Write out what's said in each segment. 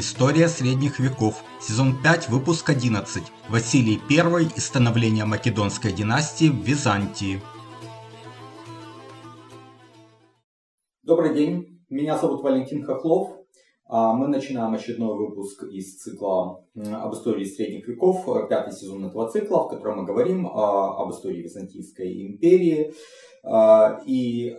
История средних веков. Сезон 5, выпуск 11. Василий I и становление Македонской династии в Византии. Добрый день, меня зовут Валентин Хохлов. А, мы начинаем очередной выпуск из цикла об истории средних веков, пятый сезон этого цикла, в котором мы говорим а, об истории Византийской империи. А, и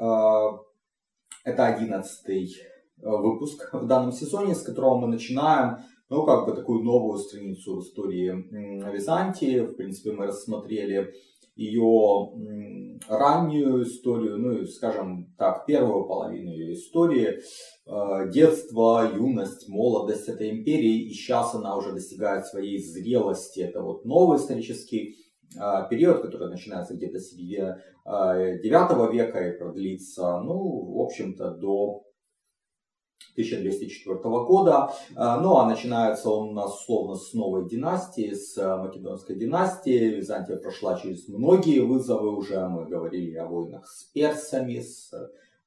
это одиннадцатый выпуск в данном сезоне, с которого мы начинаем ну, как бы такую новую страницу в истории Византии. В принципе, мы рассмотрели ее раннюю историю, ну скажем так, первую половину ее истории, э, детство, юность, молодость этой империи, и сейчас она уже достигает своей зрелости. Это вот новый исторический э, период, который начинается где-то с середины 9 э, века и продлится, ну, в общем-то, до 1204 года. А, ну а начинается он у нас условно с новой династии, с э, Македонской династии. Византия прошла через многие вызовы уже. Мы говорили о войнах с персами, с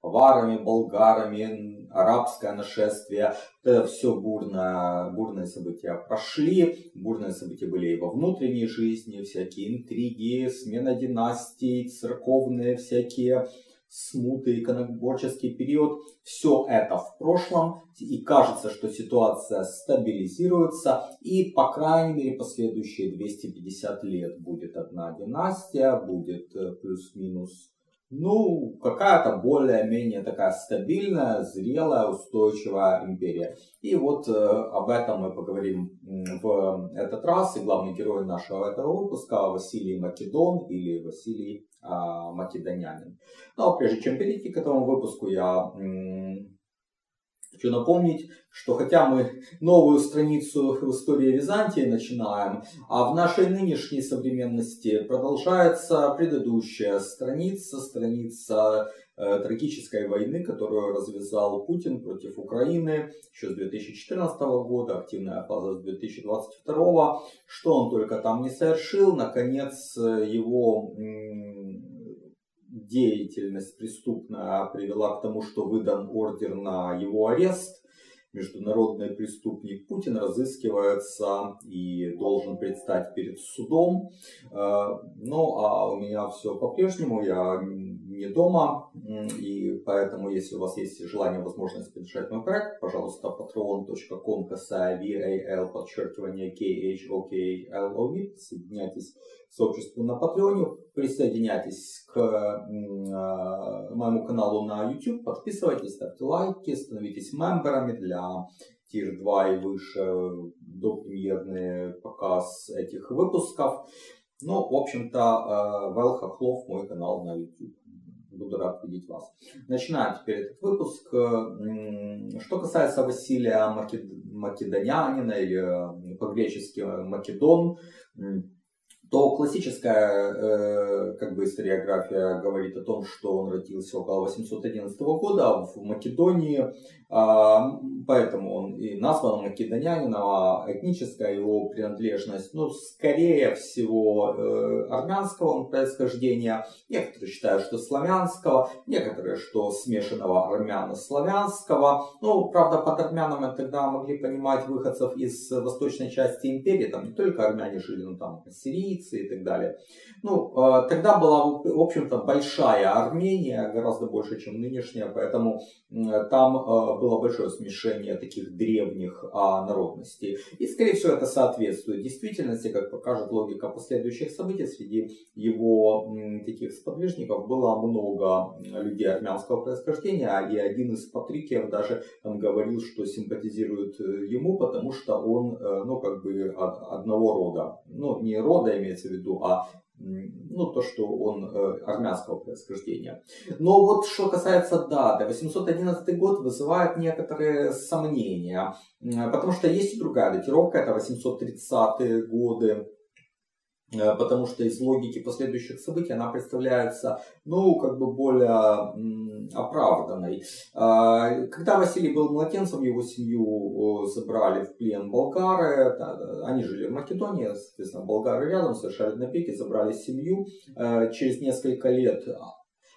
аварами, болгарами, арабское нашествие. Это все бурно, бурные события прошли. Бурные события были и во внутренней жизни, всякие интриги, смена династий, церковные всякие смуты, иконоборческий период, все это в прошлом, и кажется, что ситуация стабилизируется, и по крайней мере последующие 250 лет будет одна династия, будет э, плюс-минус ну, какая-то более-менее такая стабильная, зрелая, устойчивая империя. И вот э, об этом мы поговорим в этот раз. И главный герой нашего этого выпуска Василий Македон или Василий э, Македонянин. Но ну, а прежде чем перейти к этому выпуску, я Хочу напомнить, что хотя мы новую страницу в истории Византии начинаем, а в нашей нынешней современности продолжается предыдущая страница, страница э, трагической войны, которую развязал Путин против Украины еще с 2014 года, активная фаза с 2022. Что он только там не совершил, наконец его деятельность преступная привела к тому, что выдан ордер на его арест. Международный преступник Путин разыскивается и должен предстать перед судом. Э, ну, а у меня все по-прежнему. Я не дома, и поэтому, если у вас есть желание, возможность поддержать мой проект, пожалуйста, patreon.com VAL, подчеркивание KHOKLOV, присоединяйтесь к сообществу на Патреоне, присоединяйтесь к э, моему каналу на YouTube, подписывайтесь, ставьте лайки, становитесь мемберами для Тир 2 и выше до премьерный показ этих выпусков. Ну, в общем-то, Вэл Хохлов, мой канал на YouTube. Буду рад видеть вас. Начинаем теперь этот выпуск. Что касается Василия Македонянина или по-гречески Македон, то классическая э, как бы историография говорит о том, что он родился около 811 года в Македонии, поэтому он и назван македонянином, а этническая его принадлежность, ну, скорее всего, э, армянского происхождения, некоторые считают, что славянского, некоторые, что смешанного армяно-славянского, ну, правда, под армянами тогда могли понимать выходцев из восточной части империи, там не только армяне жили, но там Фелиции и так далее. Ну, э, тогда была, в общем-то, большая Армения, гораздо больше, чем нынешняя, поэтому там э, было большое смешение таких древних а, народностей. И, скорее всего, это соответствует действительности, как покажет логика последующих событий. Среди его таких сподвижников было много людей армянского происхождения, и один из патрикиев даже там говорил, что симпатизирует э, ему, потому что он, ну, как бы одного рода. Ну, не рода имеется в виду, а ну, то, что он э, армянского происхождения. Но вот что касается даты, 811 год вызывает некоторые сомнения, потому что есть и другая датировка, это 830-е годы, потому что из логики последующих событий она представляется, ну, как бы более оправданной. А, когда Василий был младенцем, его семью забрали в плен болгары, они жили в Македонии, соответственно, болгары рядом, совершали набеги, забрали семью. Э, через несколько лет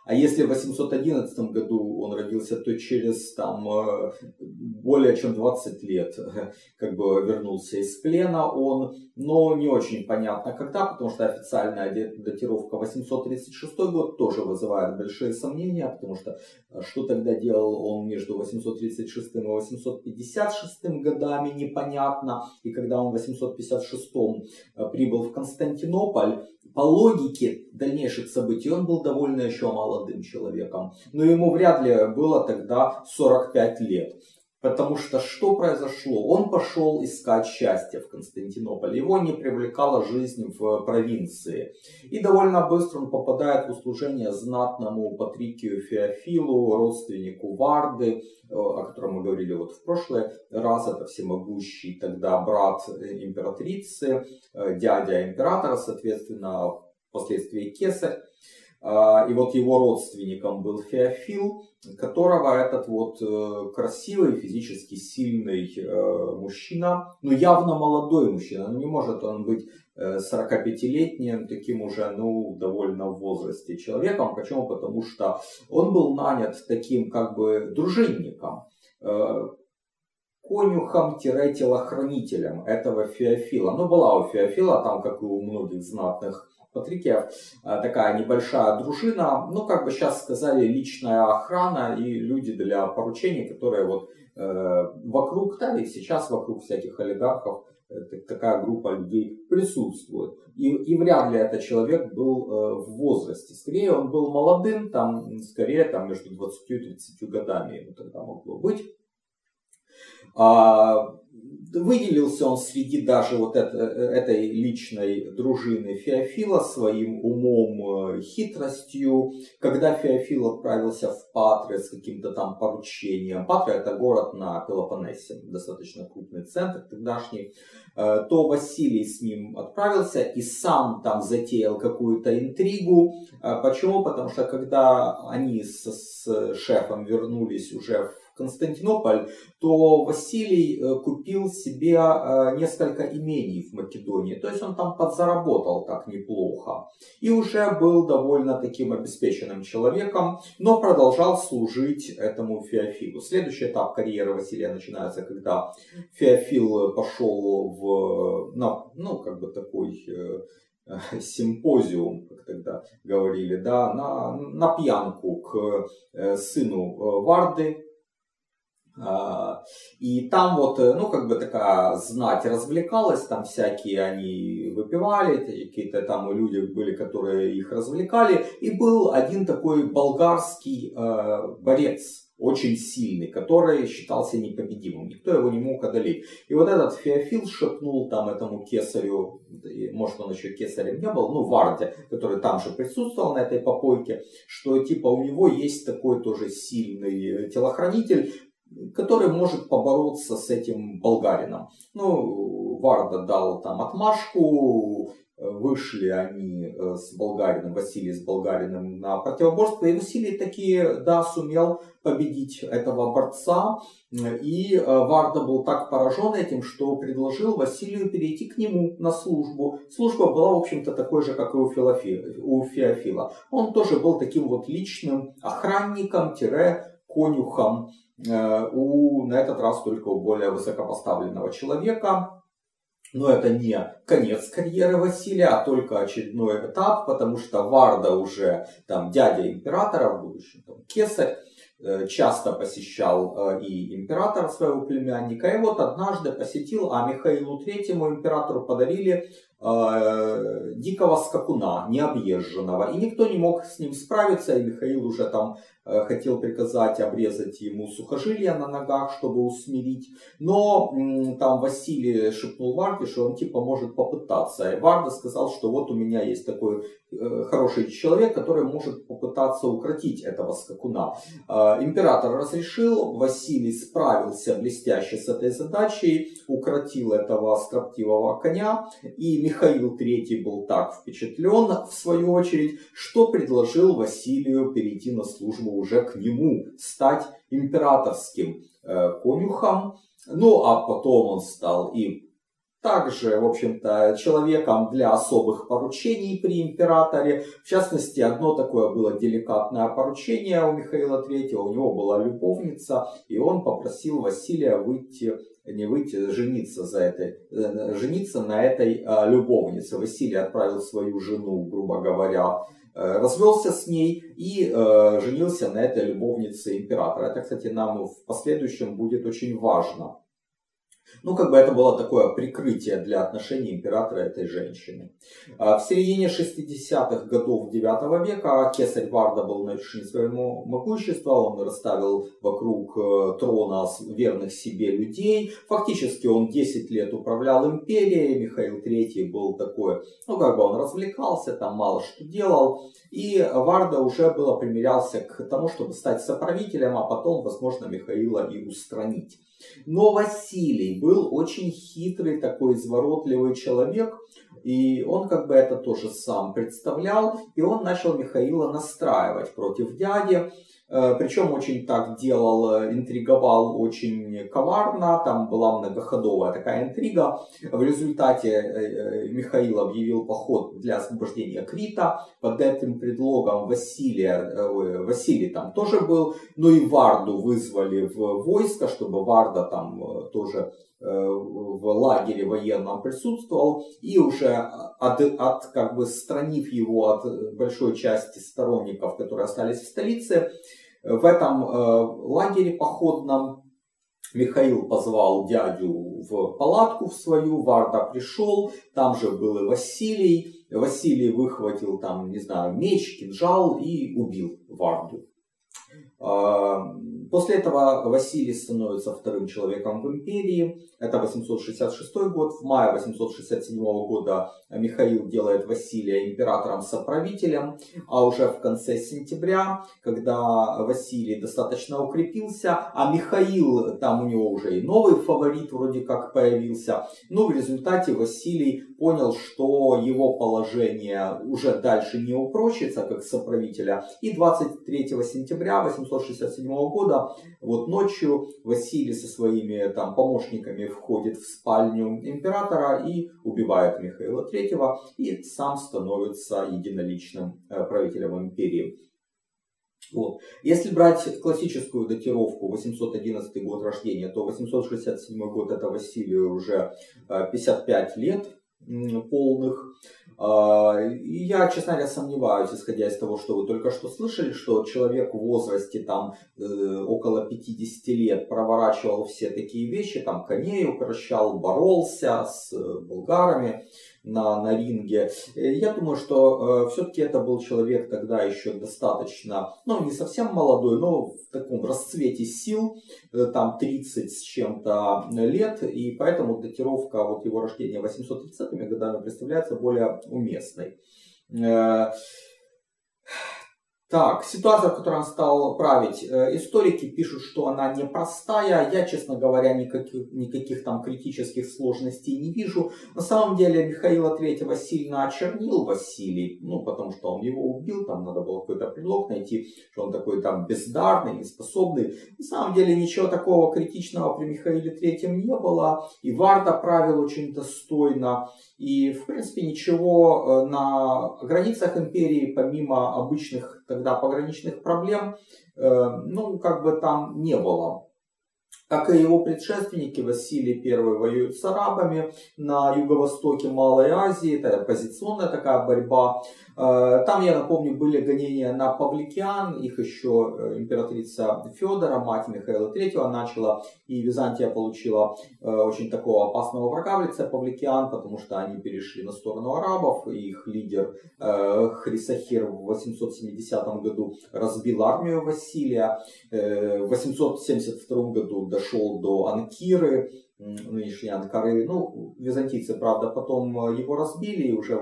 А если в 811 году он родился, то через там, э, более чем 20 лет как бы вернулся из плена он, но не очень понятно когда, потому что официальная датировка 836 год тоже вызывает большие сомнения, потому что э, что тогда делал он между 836 и 856 годами, непонятно. И когда он в 856 э, прибыл в Константинополь, по логике дальнейших событий он был довольно еще молодым человеком. Но ему вряд ли было тогда 45 лет. Потому что что произошло? Он пошел искать счастье в Константинополе. Его не привлекала жизнь в провинции. И довольно быстро он попадает в услужение знатному Патрикию Феофилу, родственнику Варды, э, о котором мы говорили вот в прошлый раз. Это всемогущий тогда брат императрицы, э, дядя императора, соответственно, впоследствии кесарь. А, и вот его родственником был Феофил, которого этот вот э, красивый, физически сильный э, мужчина, ну явно молодой мужчина, ну не может он быть 45-летним, э, таким уже, ну, довольно в возрасте человеком. Почему? Потому что он был нанят таким как бы дружинником, конюхом-телохранителем этого Феофила. Ну, была у Феофила, там, как и у многих знатных Патрикеев, а, такая небольшая дружина, ну, как бы сейчас сказали, личная охрана и люди для поручений, которые вот э, вокруг, да, и сейчас вокруг всяких олигархов э, такая группа людей присутствует. И, и вряд ли этот человек был э, в возрасте. Скорее он был молодым, там, скорее там, между 20 и 30 годами ему тогда могло быть. А, выделился он среди даже вот это, этой личной дружины Феофила своим умом, э, хитростью. Когда Феофил отправился в Патры с каким-то там поручением, Патра это город на Пелопоннесе, достаточно крупный центр тогдашний, э, то Василий с ним отправился и сам там затеял какую-то интригу. Э, почему? Потому что когда они с, с шефом вернулись уже в Константинополь, то Василий э, купил себе э, несколько имений в Македонии. То есть он там подзаработал так неплохо. И уже был довольно таким обеспеченным человеком, но продолжал служить этому Феофилу. Следующий этап карьеры Василия начинается, когда Феофил пошел в, ну, ну как бы такой симпозиум, как тогда говорили, да, на, на пьянку к сыну Варды, и там вот, э, ну, как бы такая знать развлекалась, там всякие они выпивали, какие-то там люди были, которые их развлекали. И был один такой болгарский э, борец, очень сильный, который считался непобедимым. Никто его не мог одолеть. И вот этот Феофил шепнул там этому кесарю, может он еще кесарем не был, ну Варде, который там же присутствовал на этой попойке, что типа у него есть такой тоже сильный телохранитель, который может побороться с этим болгарином. Ну, Варда дал там отмашку, вышли они э, с болгарином, Василий с болгарином на противоборство, и Василий таки, да, сумел победить этого борца, и э, Варда был так поражен этим, что предложил Василию перейти к нему на службу. Служба была, в общем-то, такой же, как и у, Феофила. Он тоже был таким вот личным охранником-конюхом у, на этот раз только у более высокопоставленного человека. Но это не конец карьеры Василия, а только очередной этап, потому что Варда уже там дядя императора, в будущем там, кесарь, э, часто посещал э, и императора своего племянника. И вот однажды посетил, а Михаилу Третьему императору подарили э, дикого скакуна, необъезженного. И никто не мог с ним справиться, и Михаил уже там Э, хотел приказать обрезать ему сухожилия на ногах, чтобы усмирить. Но там Василий шепнул Варде, что он типа может попытаться. И Варда сказал, что вот у меня есть такой э, хороший человек, который может попытаться укротить этого скакуна. Э, император разрешил, Василий справился блестяще с этой задачей, укротил этого строптивого коня. И Михаил III был так впечатлен, в свою очередь, что предложил Василию перейти на службу уже к нему, стать императорским э, конюхом. Ну, а потом он стал и также, в общем-то, человеком для особых поручений при императоре. В частности, одно такое было деликатное поручение у Михаила III. У него была любовница, и он попросил Василия выйти не выйти, жениться, за этой, э, жениться на этой а, любовнице. Василий отправил свою жену, грубо говоря, э, развелся с ней и э, женился на этой любовнице императора. Это, кстати, нам в последующем будет очень важно. Ну, как бы это было такое прикрытие для отношений императора этой женщины. А в середине 60-х годов 9 века кесарь Варда был на вершине своего могущества, он расставил вокруг э, трона верных себе людей. Фактически он 10 лет управлял империей, Михаил III был такой, ну, как бы он развлекался, там мало что делал. И Варда уже было примерялся к тому, чтобы стать соправителем, а потом, возможно, Михаила и устранить. Но Василий был очень хитрый, такой изворотливый человек, и он как бы это тоже сам представлял, и он начал Михаила настраивать против дяди. Э, Причем очень так делал, э, интриговал очень коварно, там была многоходовая такая интрига. В результате э, Михаил объявил поход для освобождения Крита. Под этим предлогом Василия, Василий там тоже был, но и Варду вызвали в войско, чтобы Варда там тоже в лагере военном присутствовал и уже от, от как бы странив его от большой части сторонников, которые остались в столице, в этом э, лагере походном Михаил позвал дядю в палатку в свою, Варда пришел, там же был и Василий. Василий выхватил там, не знаю, меч, кинжал и убил Варду. После этого Василий становится вторым человеком в империи. Это 866 год. В мае 867 года Михаил делает Василия императором-соправителем. А уже в конце сентября, когда Василий достаточно укрепился, а Михаил, там у него уже и новый фаворит вроде как появился. Но в результате Василий понял, что его положение уже дальше не упрочится, как соправителя. И 23 сентября 867 года, вот ночью, Василий со своими там помощниками входит в спальню императора и убивает Михаила III и сам становится единоличным э, правителем империи. Вот. Если брать классическую датировку 811 год рождения, то 867 год это Василию уже 55 э, лет полных. А, и я, честно говоря, сомневаюсь, исходя из того, что вы только что слышали, что человек в возрасте там э, около 50 лет проворачивал все такие вещи, там коней укращал, боролся с э, булгарами на, на ринге. Э, я думаю, что э, все-таки это был человек тогда еще достаточно, ну не совсем молодой, но в таком расцвете сил, э, там 30 с чем-то лет, и поэтому датировка вот его рождения 830-ми годами представляется более уместной. Э, так, ситуация, в которой он стал править, э, историки пишут, что она непростая. Я, честно говоря, никаких, никаких там критических сложностей не вижу. На самом деле Михаила Третьего сильно очернил Василий, ну, потому что он его убил, там надо было какой-то предлог найти, что он такой там бездарный, неспособный. На самом деле ничего такого критичного при Михаиле Третьем не было. И Варда правил очень достойно. И, в принципе, ничего э, на границах империи, помимо обычных тогда пограничных проблем, э, ну, как бы там не было. Как и его предшественники, Василий I воюет с арабами на юго-востоке Малой Азии. Это позиционная такая борьба. Э, там, я напомню, были гонения на павликиан. Их еще э, императрица Федора, мать Михаила III, начала. И Византия получила э, очень такого опасного врага в лице павликиан, потому что они перешли на сторону арабов. И их лидер Хрисахир в 870 году разбил армию Василия. В 872 году дошел до Анкиры, нынешней Анкары. Ну, византийцы, правда, потом его разбили, уже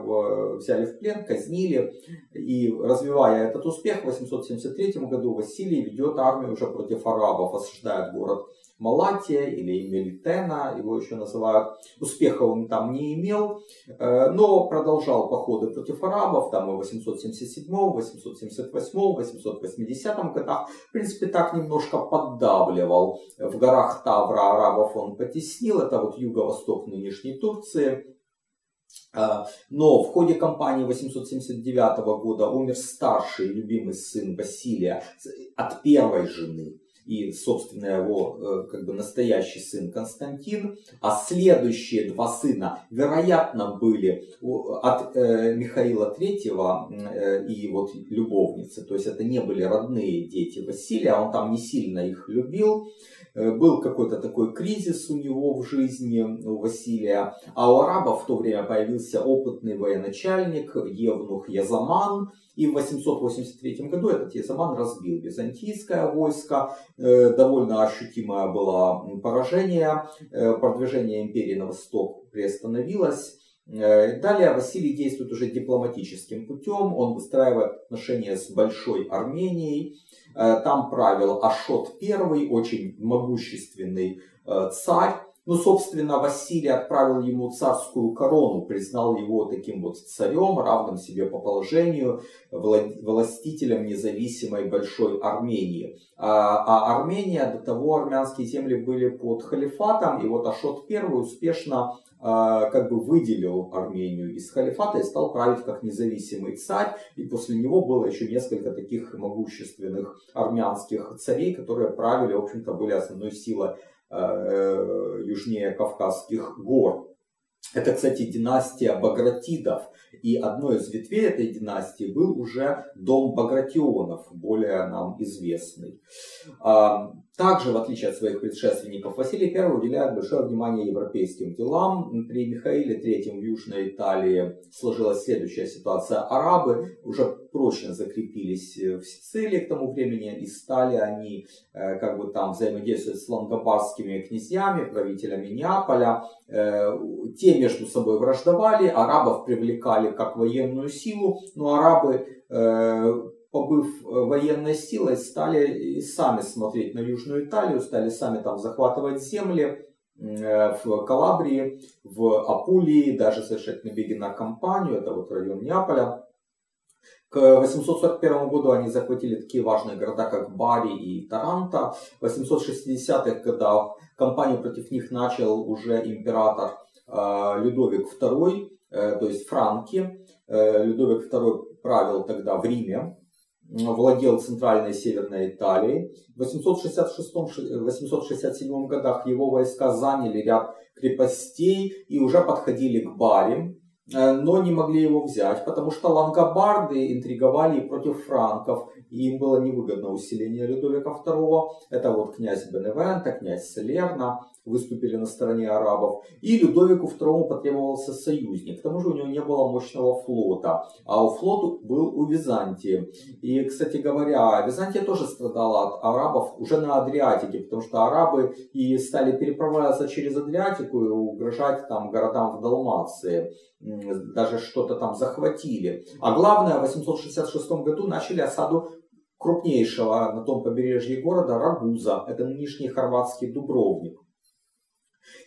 взяли в плен, казнили. И развивая этот успех, в 873 году Василий ведет армию уже против арабов, осаждает город Малатия или Мелитена, его еще называют. Успеха он там не имел, э, но продолжал походы против арабов, там и в 877, 878, 880 годах. В принципе, так немножко поддавливал. В горах Тавра арабов он потеснил, это вот юго-восток нынешней Турции. Э, но в ходе кампании 879 года умер старший любимый сын Василия от первой жены и, собственно, его э, как бы настоящий сын Константин, а следующие два сына, вероятно, были от э, Михаила Третьего э, и вот любовницы, то есть это не были родные дети Василия, он там не сильно их любил, был какой-то такой кризис у него в жизни, у Василия, а у арабов в то время появился опытный военачальник Евнух Язаман, и в 883 году этот Езаман разбил византийское войско. Э, довольно ощутимое было поражение. Э, продвижение империи на восток приостановилось. Э, далее Василий действует уже дипломатическим путем. Он выстраивает отношения с Большой Арменией. Там правил Ашот I, очень могущественный царь. Ну, собственно, Василий отправил ему царскую корону, признал его таким вот царем, равным себе по положению, властителем независимой большой Армении. А, а Армения, до того армянские земли были под халифатом, и вот Ашот I успешно а, как бы выделил Армению из халифата и стал править как независимый царь. И после него было еще несколько таких могущественных армянских царей, которые правили, в общем-то, были основной силой южнее Кавказских гор. Это, кстати, династия Багратидов. И одной из ветвей этой династии был уже дом Багратионов, более нам известный. А, также, в отличие от своих предшественников, Василий I уделяет большое внимание европейским делам. При Михаиле III в Южной Италии сложилась следующая ситуация. Арабы уже прочно закрепились в Сицилии к тому времени и стали они э, как бы там взаимодействовать с лангобардскими князьями, правителями Неаполя. Э, те между собой враждовали, арабов привлекали как военную силу, но арабы э, побыв военной силой, стали сами смотреть на Южную Италию, стали сами там захватывать земли в Калабрии, в Апулии, даже совершать набеги на компанию, это вот район Неаполя. К 841 году они захватили такие важные города, как Бари и Таранто. В 860-х годах кампанию против них начал уже император э, Людовик II, э, то есть Франки. Э, Людовик II правил тогда в Риме, владел центральной и северной Италией. В 866-867 годах его войска заняли ряд крепостей и уже подходили к Бари. Э, но не могли его взять, потому что лангобарды интриговали против франков, и им было невыгодно усиление Людовика II. Это вот князь Беневента, князь Салерна выступили на стороне арабов. И Людовику II потребовался союзник. К тому же у него не было мощного флота, а у флота был у Византии. И, кстати говоря, Византия тоже страдала от арабов уже на Адриатике, потому что арабы и стали переправляться через Адриатику и угрожать там городам в Далмации даже что-то там захватили. А главное, в 866 году начали осаду крупнейшего на том побережье города Рагуза. Это нынешний хорватский Дубровник.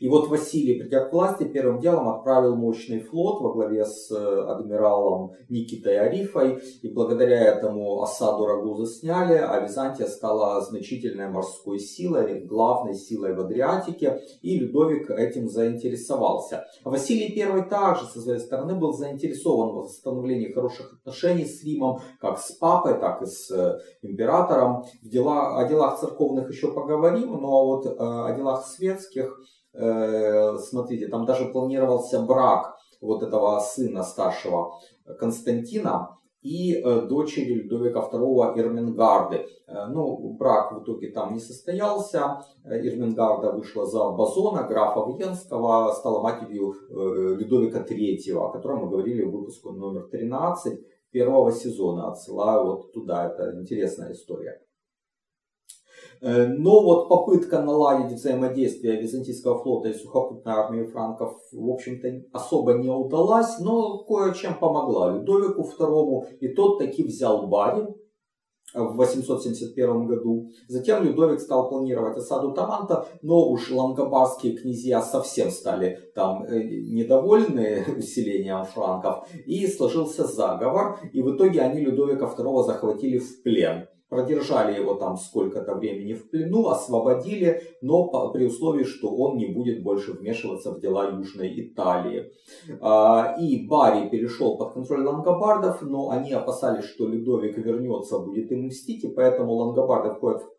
И вот Василий, придя к власти, первым делом отправил мощный флот во главе с э, адмиралом Никитой Арифой. И благодаря этому осаду Рагуза сняли, а Византия стала значительной морской силой, главной силой в Адриатике. И Людовик этим заинтересовался. Василий I также со своей стороны был заинтересован в восстановлении хороших отношений с Римом, как с папой, так и с э, императором. В дела, о делах церковных еще поговорим, но вот э, о делах светских Э, смотрите, там даже планировался брак вот этого сына старшего Константина и э, дочери Людовика II Ирмингарды. Э, ну, брак в итоге там не состоялся. Ирмингарда вышла за Базона, графа Венского, стала матерью Людовика III, о котором мы говорили в выпуске номер 13 первого сезона. Отсылаю вот туда, это интересная история. Э, но вот попытка наладить взаимодействие византийского флота и сухопутной армии франков, в общем-то, особо не удалась, но кое-чем помогла Людовику II, и тот таки взял Бари, в 871 году. Затем Людовик стал планировать осаду Таранта, но уж лангобардские князья совсем стали там э, недовольны усилением франков, и сложился заговор, и в итоге они Людовика II захватили в плен продержали его там сколько-то времени в плену, освободили, но при условии, что он не будет больше вмешиваться в дела Южной Италии. А, и Барри перешел под контроль лангобардов, но они опасались, что Людовик вернется, будет им мстить, и поэтому лангобарды входят в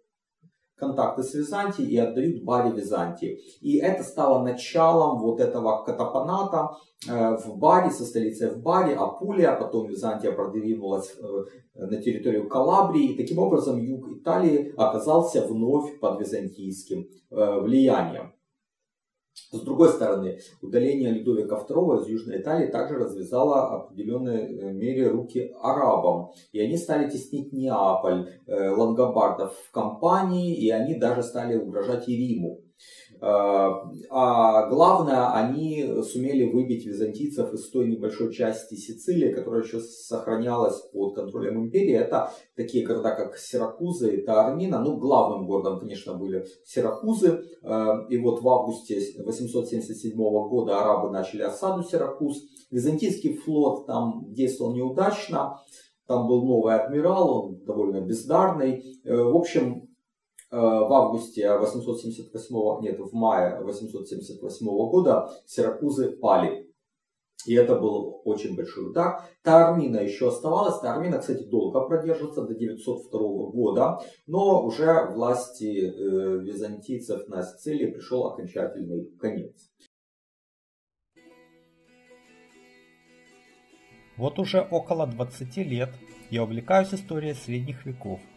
контакты с Византией и отдают Баре Византии. И это стало началом вот этого катапаната э, в Баре, со столицей в Баре, Апулия, потом Византия продвинулась э, на территорию Калабрии. И таким образом юг Италии оказался вновь под византийским э, влиянием. С другой стороны, удаление Людовика II из Южной Италии также развязало в определенной э, мере руки арабам. И они стали теснить Неаполь, э, лангобардов в компании, и они даже стали угрожать и Риму. А, а главное, они сумели выбить византийцев из той небольшой части Сицилии, которая еще сохранялась под контролем империи. Это такие города, как Сиракузы и Таармина. Ну, главным городом, конечно, были Сиракузы. А, и вот в августе 877 года арабы начали осаду Сиракуз. Византийский флот там действовал неудачно. Там был новый адмирал, он довольно бездарный. Э, в общем, Э, в августе 878, нет, в мае 878 года Сиракузы пали. И это был очень большой удар. Таармина еще оставалась. Таармина, кстати, долго продержится, до 902 года. Но уже власти э, византийцев на Сицилии пришел окончательный конец. Вот уже около 20 лет я увлекаюсь историей средних веков –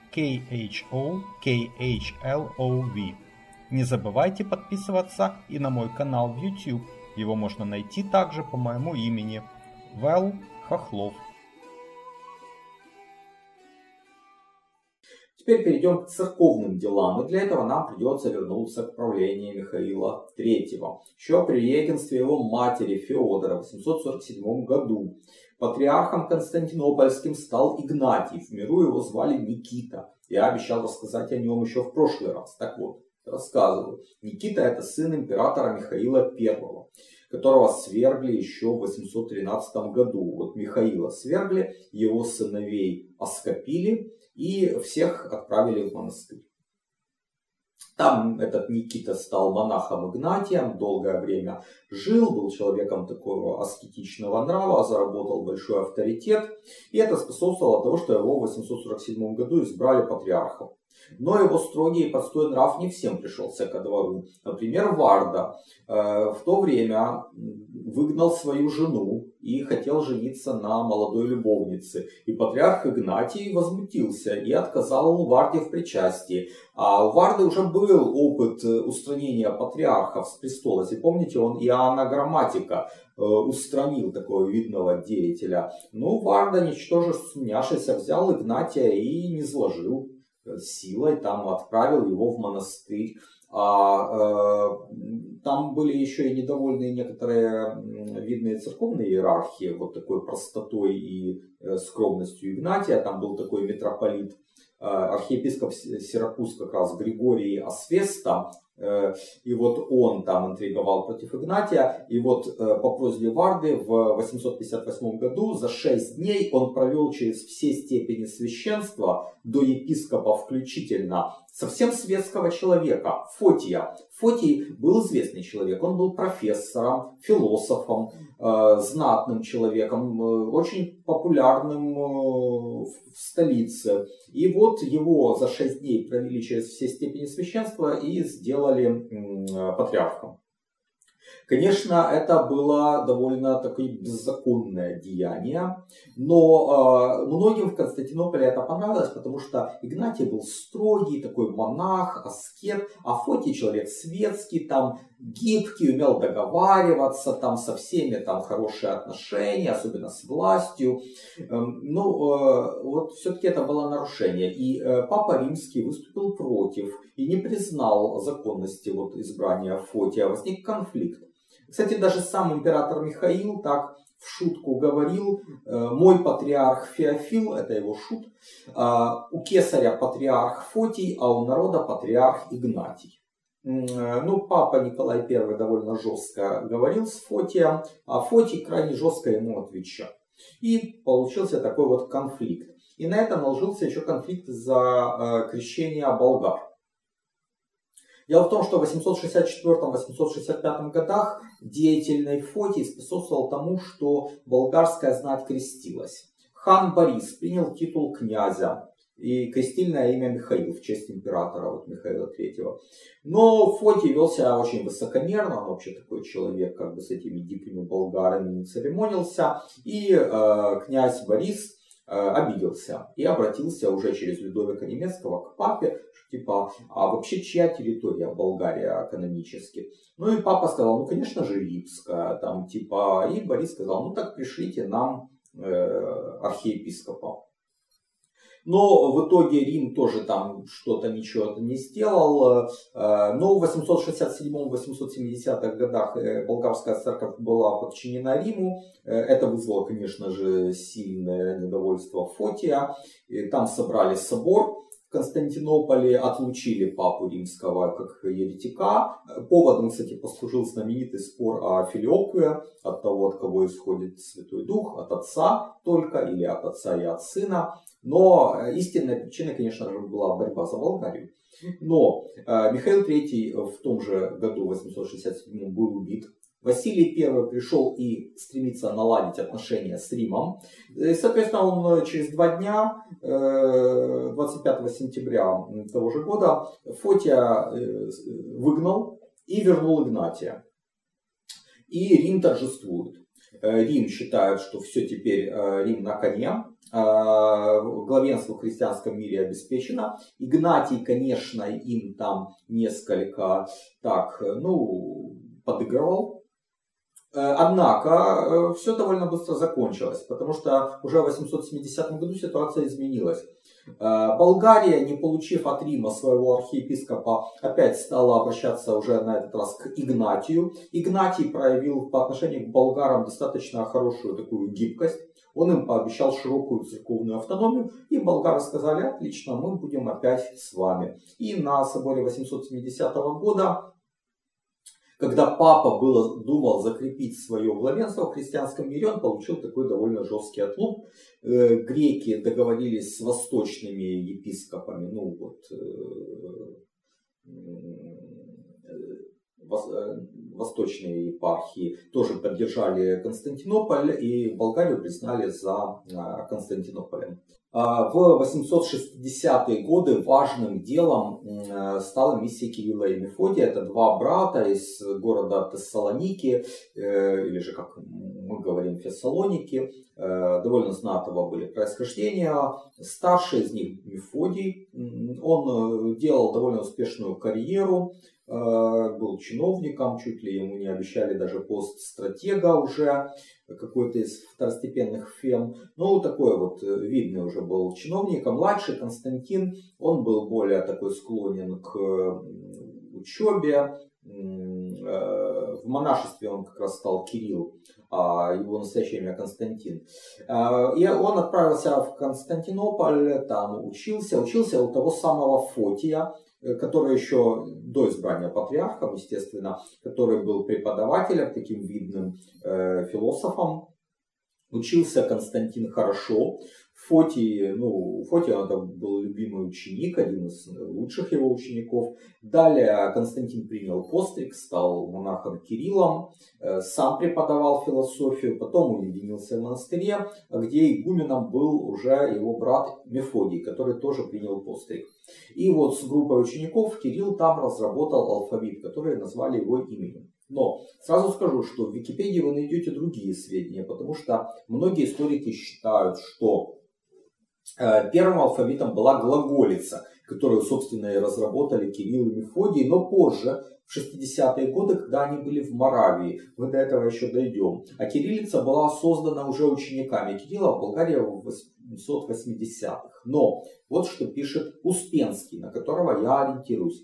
K-H-O-K-H-L-O-V. Не забывайте подписываться и на мой канал в YouTube. Его можно найти также по моему имени. Вэл Хохлов. Теперь перейдем к церковным делам, и для этого нам придется вернуться к правлению Михаила III. Еще при регенстве его матери Феодора в 847 году Патриархом Константинопольским стал Игнатий, в миру его звали Никита. Я обещал рассказать о нем еще в прошлый раз. Так вот, рассказываю. Никита это сын императора Михаила I, которого свергли еще в 813 году. Вот Михаила свергли, его сыновей оскопили и всех отправили в монастырь. Там этот Никита стал монахом Игнатием, долгое время жил, был человеком такого аскетичного нрава, заработал большой авторитет. И это способствовало тому, что его в 847 году избрали патриархом. Но его строгий и простой нрав не всем пришелся ко двору. Например, Варда э, в то время выгнал свою жену и хотел жениться на молодой любовнице. И патриарх Игнатий возмутился и отказал Варде в причастии. А у Варды уже был опыт э, устранения патриархов с престола. Если помните, он Иоанна Грамматика э, устранил такого видного деятеля. Ну, Варда, ничтоже сумняшися, взял Игнатия и не сложил силой, там отправил его в монастырь. А э, там были еще и недовольные некоторые видные церковные иерархии, вот такой простотой и э, скромностью Игнатия. Там был такой митрополит, э, архиепископ Сиракуз как раз Григорий Освеста, Э, и вот он там интриговал против Игнатия. И вот э, по просьбе Варды в 858 году за 6 дней он провел через все степени священства до епископа включительно совсем светского человека, Фотия. Фотий был известный человек, он был профессором, философом, э, знатным человеком, э, очень популярным э, в столице. И вот его за шесть дней провели через все степени священства и сделали э, патриархом. Конечно, это было довольно такое беззаконное деяние, но э, многим в Константинополе это понравилось, потому что Игнатий был строгий, такой монах, аскет, а Фотий человек светский, там гибкий, умел договариваться, там со всеми там хорошие отношения, особенно с властью. Эм, ну, э, вот все-таки это было нарушение. И э, Папа Римский выступил против и не признал законности вот избрания Фотия. Возник конфликт. Кстати, даже сам император Михаил так в шутку говорил, э, мой патриарх Феофил, это его шут, а у кесаря патриарх Фотий, а у народа патриарх Игнатий. Э, ну, папа Николай I довольно жестко говорил с Фотием, а Фотий крайне жестко ему отвечал. И получился такой вот конфликт. И на этом наложился еще конфликт за э, крещение болгар. Дело в том, что в 864-865 годах деятельный Фотий способствовал тому, что болгарская знать крестилась. Хан Борис принял титул князя и крестильное имя Михаил в честь императора вот Михаила III. Но Фотий вел себя очень высокомерно, он вообще такой человек, как бы с этими дикими болгарами не церемонился. И э, князь Борис э, обиделся и обратился уже через Людовика Немецкого к папе, типа, а вообще чья территория Болгария канонически? Ну и папа сказал, ну конечно же Липская, там типа, и Борис сказал, ну так пришлите нам э, архиепископа. Но в итоге Рим тоже там что-то ничего не сделал. Э, но в 867-870 годах э, болгарская церковь была подчинена Риму. Э, это вызвало, конечно же, сильное недовольство Фотия. Там собрали собор Константинополе отлучили папу римского как еретика. Поводом, кстати, послужил знаменитый спор о Филиокве, от того, от кого исходит Святой Дух, от отца только или от отца и от сына. Но истинная причина, конечно же, была борьба за Болгарию. Но э, Михаил III в том же году, 867 был убит Василий I пришел и стремится наладить отношения с Римом. И, соответственно, он через два дня, 25 э, сентября того же года, Фотия э, выгнал и вернул Игнатия. И Рим торжествует. Э, Рим считает, что все теперь Рим на коне, главенство в христианском мире обеспечено. Игнатий, конечно, им там несколько так, ну, подыгрывал, Э, однако э, все довольно быстро закончилось, потому что уже в 870 году ситуация изменилась. Э, Болгария, не получив от Рима своего архиепископа, опять стала обращаться уже на этот раз к Игнатию. Игнатий проявил по отношению к болгарам достаточно хорошую такую гибкость. Он им пообещал широкую церковную автономию, и болгары сказали, отлично, мы будем опять с вами. И на соборе 870 года когда папа было, думал закрепить свое главенство в христианском мире, он получил такой довольно жесткий отлуп. Э, греки договорились с восточными епископами, ну вот, э, э, восточные епархии тоже поддержали Константинополь и Болгарию признали за Константинополем. А, в 860-е годы важным делом э, стала миссия Кирилла и Мефодия. Это два брата из города Тессалоники, э, или же, как мы говорим, Фессалоники. Э, довольно знатного были происхождения. Старший из них Мефодий. Он делал довольно успешную карьеру был чиновником, чуть ли ему не обещали даже пост стратега уже какой-то из второстепенных фем. Ну, такой вот э, видный уже был чиновник. А младший Константин, он был более такой склонен к учебе. Э, в монашестве он как раз стал Кирилл, а его настоящее имя Константин. Э, и он отправился в Константинополь, там учился, учился у того самого Фотия, Э, который еще до избрания патриархом, естественно, который был преподавателем, таким видным э, философом. Учился Константин хорошо. Фотий, ну, Фотий это был любимый ученик, один из лучших его учеников. Далее Константин принял постриг, стал монахом Кириллом, э, сам преподавал философию, потом уединился в монастыре, где игуменом был уже его брат Мефодий, который тоже принял постриг. И вот с группой учеников Кирилл там разработал алфавит, который назвали его именем. Но сразу скажу, что в Википедии вы найдете другие сведения, потому что многие историки считают, что э, первым алфавитом была глаголица, которую, собственно, и разработали Кирилл и Мефодий, но позже, в 60-е годы, когда они были в Моравии. Мы до этого еще дойдем. А кириллица была создана уже учениками Кирилла в Болгарии в 880-х. Но вот что пишет Успенский, на которого я ориентируюсь.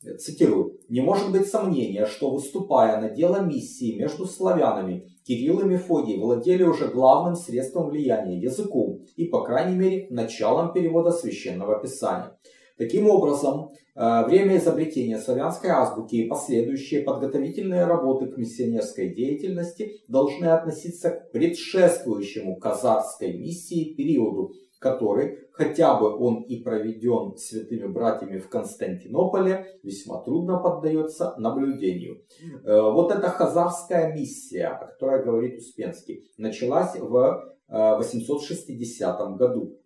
Цитирую. «Не может быть сомнения, что выступая на дело миссии между славянами, Кирилл и Мефодий владели уже главным средством влияния языком и, по крайней мере, началом перевода священного писания. Таким образом, э, время изобретения славянской азбуки и последующие подготовительные работы к миссионерской деятельности должны относиться к предшествующему казахской миссии периоду, который, хотя бы он и проведен святыми братьями в Константинополе, весьма трудно поддается наблюдению. Э, вот эта хазарская миссия, о которой говорит Успенский, началась в 860 э, году.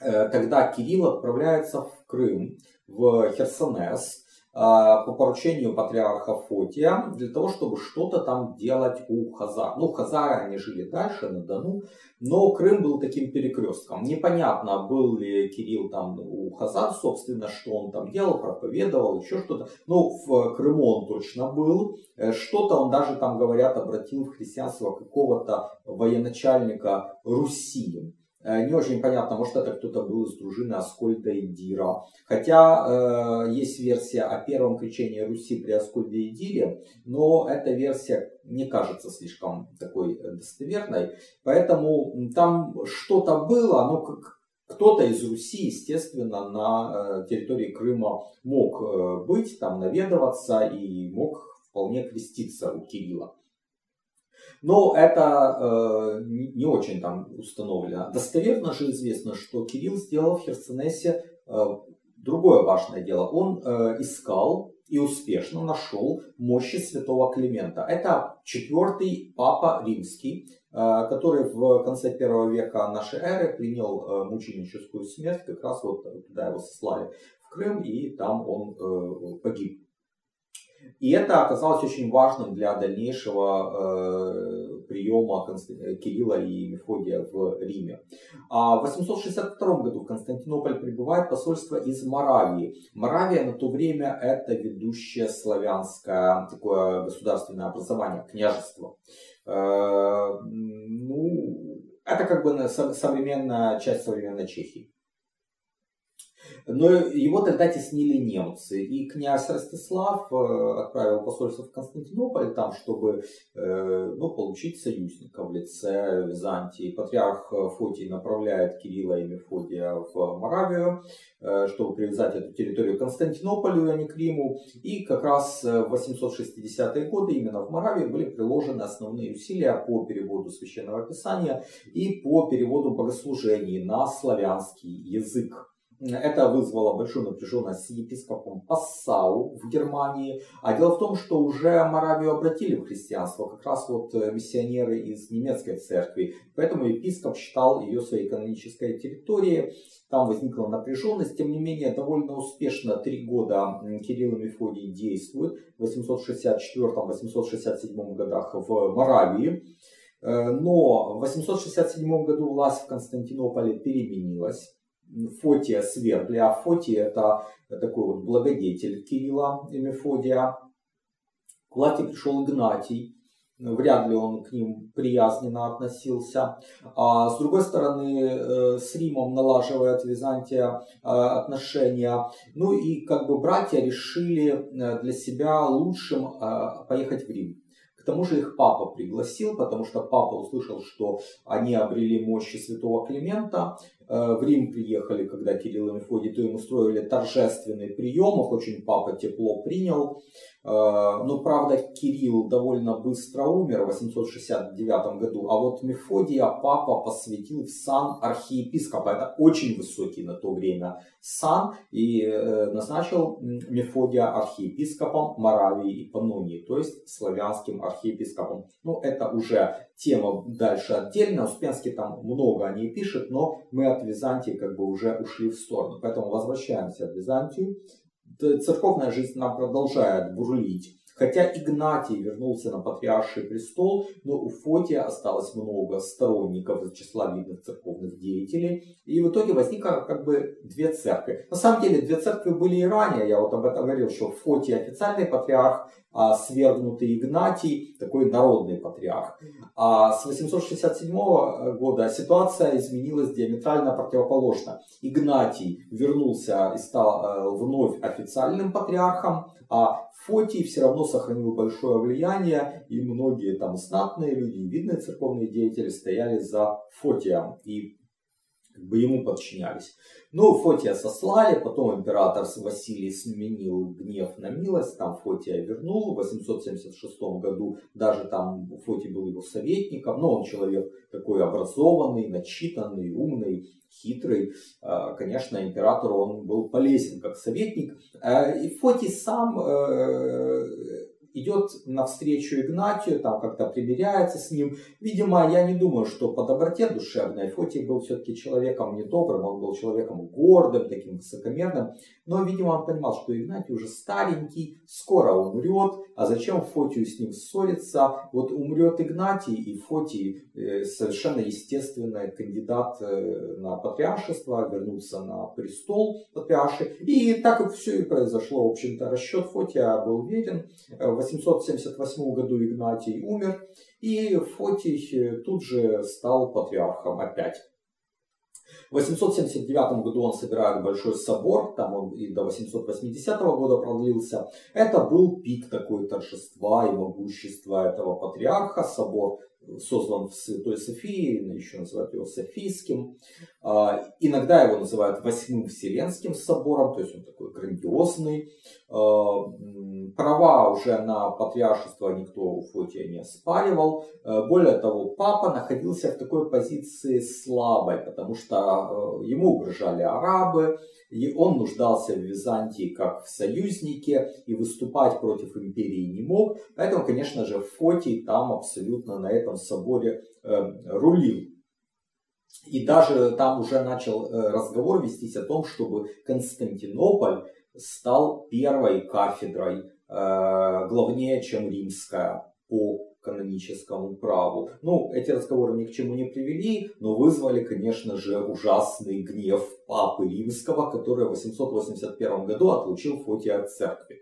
Тогда Кирилл отправляется в Крым, в Херсонес, по поручению патриарха Фотия для того, чтобы что-то там делать у Хазар. Ну, Хазары они жили дальше, на Дону, но Крым был таким перекрестком. Непонятно, был ли Кирилл там у Хазар, собственно, что он там делал, проповедовал, еще что-то. Ну, в Крыму он точно был. Э, что-то он даже там, говорят, обратил в христианство какого-то военачальника Руси. Э, не очень понятно, может это кто-то был из дружины Аскольда и Дира. Хотя э, есть версия о первом крещении Руси при Аскольде и Дире, но эта версия не кажется слишком такой достоверной. Поэтому там что-то было, но кто-то из Руси, естественно, на э, территории Крыма мог э, быть, там наведываться и мог вполне креститься у Кирилла. Но это э, не очень там установлено. Достоверно же известно, что Кирилл сделал в Херсонесе э, другое важное дело. Он э, искал и успешно нашел мощи святого Климента. Это четвертый папа римский, э, который в конце первого века нашей эры принял э, мученическую смерть. Как раз вот туда его сослали в Крым, и там он э, погиб. И это оказалось очень важным для дальнейшего э, приема Конст... Кирилла и Мефодия в Риме. А в 862 году в Константинополь прибывает посольство из Моравии. Моравия на то время это ведущее славянское такое государственное образование, княжество. Э, ну, это как бы современная часть современной Чехии. Но его тогда теснили немцы. И князь Ростислав э, отправил посольство в Константинополь, там, чтобы э, ну, получить союзника в лице Византии. Патриарх Фотий направляет Кирилла и Мефодия в Моравию, э, чтобы привязать эту территорию к Константинополю, а не к Риму. И как раз в 860-е годы именно в Моравии были приложены основные усилия по переводу Священного Писания и по переводу богослужений на славянский язык. Это вызвало большую напряженность с епископом Пассау в Германии. А дело в том, что уже Моравию обратили в христианство, как раз вот э, миссионеры из немецкой церкви. Поэтому епископ считал ее своей канонической территорией. Там возникла напряженность. Тем не менее, довольно успешно три года Кирилл и Мефодий действуют в 864-867 годах в Моравии. Э, но в 867 году власть в Константинополе переменилась. Фотия Свердли. А Фотия это такой вот благодетель Кирилла и Мефодия. К власти пришел Игнатий. Вряд ли он к ним приязненно относился. А с другой стороны, э, с Римом налаживает Византия э, отношения. Ну и как бы братья решили э, для себя лучшим поехать в Рим. К тому же их папа пригласил, потому что папа услышал, что они обрели мощи святого Климента, в Рим приехали, когда Кирилл и Мефодий, то им устроили торжественный прием, их очень папа тепло принял. Э, но, правда, Кирилл довольно быстро умер в 869 году, а вот Мефодия папа посвятил в сан архиепископа. Это очень высокий на то время сан, и э, назначил Мефодия архиепископом Моравии и Панонии, то есть славянским архиепископом. Ну, это уже тема дальше отдельно. Успенский там много о ней пишет, но мы от Византии как бы уже ушли в сторону. Поэтому возвращаемся в Византию церковная жизнь нам продолжает бурлить. Хотя Игнатий вернулся на патриарший престол, но у Фотия осталось много сторонников из числа видных церковных деятелей. И в итоге возникло как бы две церкви. На самом деле две церкви были и ранее. Я вот об этом говорил, что Фотий официальный патриарх, свергнутый Игнатий такой народный патриарх. А с 867 года ситуация изменилась диаметрально противоположно. Игнатий вернулся и стал э, вновь официальным патриархом, а Фотий все равно сохранил большое влияние, и многие там знатные люди, видные церковные деятели стояли за Фотием и как бы ему подчинялись. Ну, Фотия сослали, потом император Василий сменил гнев на милость, там Фотия вернул, в 876 году даже там Фотий был его советником, но он человек такой образованный, начитанный, умный, хитрый. А, конечно, императору он был полезен как советник. А, и Фотий сам э, идет навстречу Игнатию, там как-то примиряется с ним. Видимо, я не думаю, что по доброте душевной Фотий был все-таки человеком недобрым, он был человеком гордым, таким высокомерным. Но, видимо, он понимал, что Игнатий уже старенький, скоро умрет, а зачем Фотию с ним ссориться? Вот умрет Игнатий, и Фотий э, совершенно естественный кандидат э, на патриаршество, вернулся на престол патриарши. И так все и произошло. В общем-то, расчет Фотия был верен. В 878 году Игнатий умер, и Фотий тут же стал патриархом опять. В 879 году он собирает большой собор, там он и до 880 года продлился. Это был пик такой торжества и могущества этого патриарха. Собор создан в Святой Софии, еще называют его Софийским. А, иногда его называют Восьмым Вселенским собором, то есть он такой грандиозный. А, права уже на патриаршество никто у Фотия не оспаривал. А, более того, папа находился в такой позиции слабой, потому что ему угрожали арабы, и он нуждался в Византии как в союзнике и выступать против империи не мог. Поэтому, конечно же, Фотий там абсолютно на этом соборе э, рулил. И даже там уже начал э, разговор вестись о том, чтобы Константинополь стал первой кафедрой, э, главнее, чем римская по каноническому праву. Ну, эти разговоры ни к чему не привели, но вызвали, конечно же, ужасный гнев Папы Римского, который в 881 году отлучил Фотия от церкви.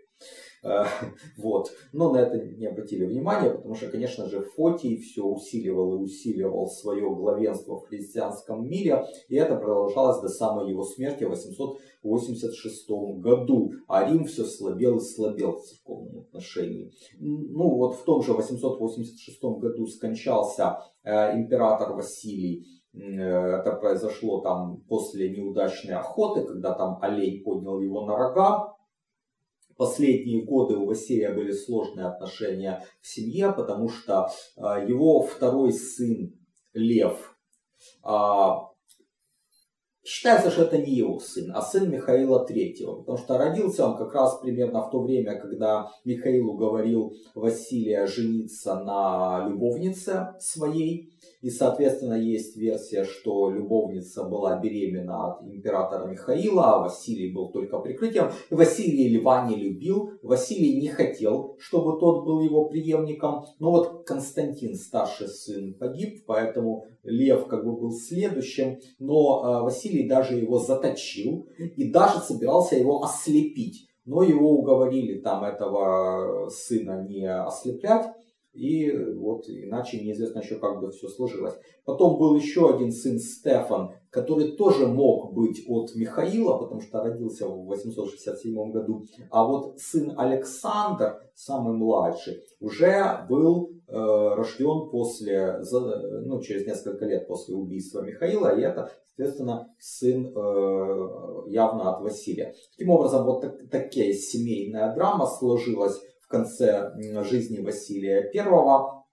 Э, вот. Но на это не обратили внимания, потому что, конечно же, Фотий все усиливал и усиливал свое главенство в христианском мире, и это продолжалось до самой его смерти в 886 году. А Рим все слабел и слабел в церковном отношении. Ну вот в том же 886 году скончался э, император Василий это произошло там после неудачной охоты, когда там олень поднял его на рога, последние годы у Василия были сложные отношения в семье, потому что а, его второй сын Лев а, Считается, что это не его сын, а сын Михаила Третьего, потому что родился он как раз примерно в то время, когда Михаил уговорил Василия жениться на любовнице своей. И, соответственно, есть версия, что любовница была беременна от императора Михаила, а Василий был только прикрытием. И Василий Льва не любил, Василий не хотел, чтобы тот был его преемником. Но вот Константин, старший сын, погиб, поэтому Лев как бы был следующим. Но а, Василий даже его заточил и даже собирался его ослепить. Но его уговорили там этого сына не ослеплять. И вот иначе неизвестно еще, как бы все сложилось. Потом был еще один сын Стефан, который тоже мог быть от Михаила, потому что родился в 867 году. А вот сын Александр, самый младший, уже был рожден после, ну, через несколько лет после убийства Михаила. И это, соответственно, сын э, явно от Василия. Таким образом, вот так, такая семейная драма сложилась в конце жизни Василия Первого.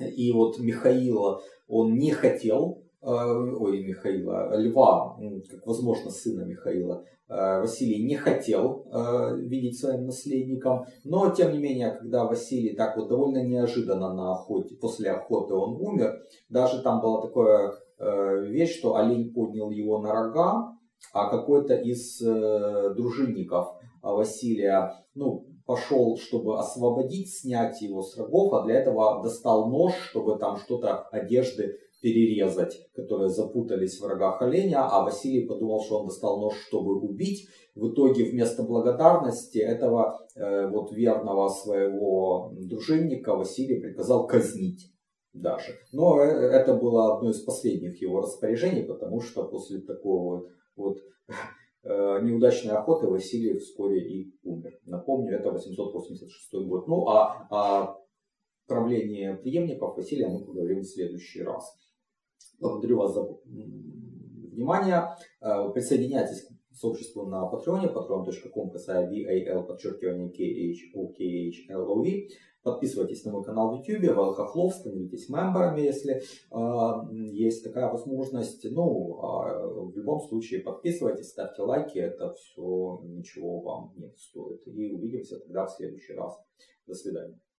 И вот Михаила он не хотел, э, ой, Михаила, Льва, как возможно сына Михаила, э, Василий не хотел э, видеть своим наследником, но тем не менее, когда Василий так вот довольно неожиданно на охоте, после охоты он умер, даже там была такая вещь, что олень поднял его на рога, а какой-то из дружинников Василия, ну, пошел, чтобы освободить, снять его с рогов, а для этого достал нож, чтобы там что-то одежды перерезать, которые запутались в рогах оленя, а Василий подумал, что он достал нож, чтобы убить. В итоге вместо благодарности этого э, вот верного своего дружинника Василий приказал казнить даже. Но э, это было одно из последних его распоряжений, потому что после такого вот, э, неудачной охоты Василий вскоре и умер. Напомню, это 886 год. Ну а о правлении преемников Василия мы поговорим в следующий раз. Благодарю вас за внимание. Э, присоединяйтесь к сообществу на Патреоне, patreon.com, VAL, подчеркивание KHOKHLOE. Подписывайтесь на мой канал в YouTube, Вэл Хохлов, становитесь мемберами, если э, есть такая возможность. Ну, э, в любом случае подписывайтесь, ставьте лайки, это все ничего вам не стоит. И увидимся тогда в следующий раз. До свидания.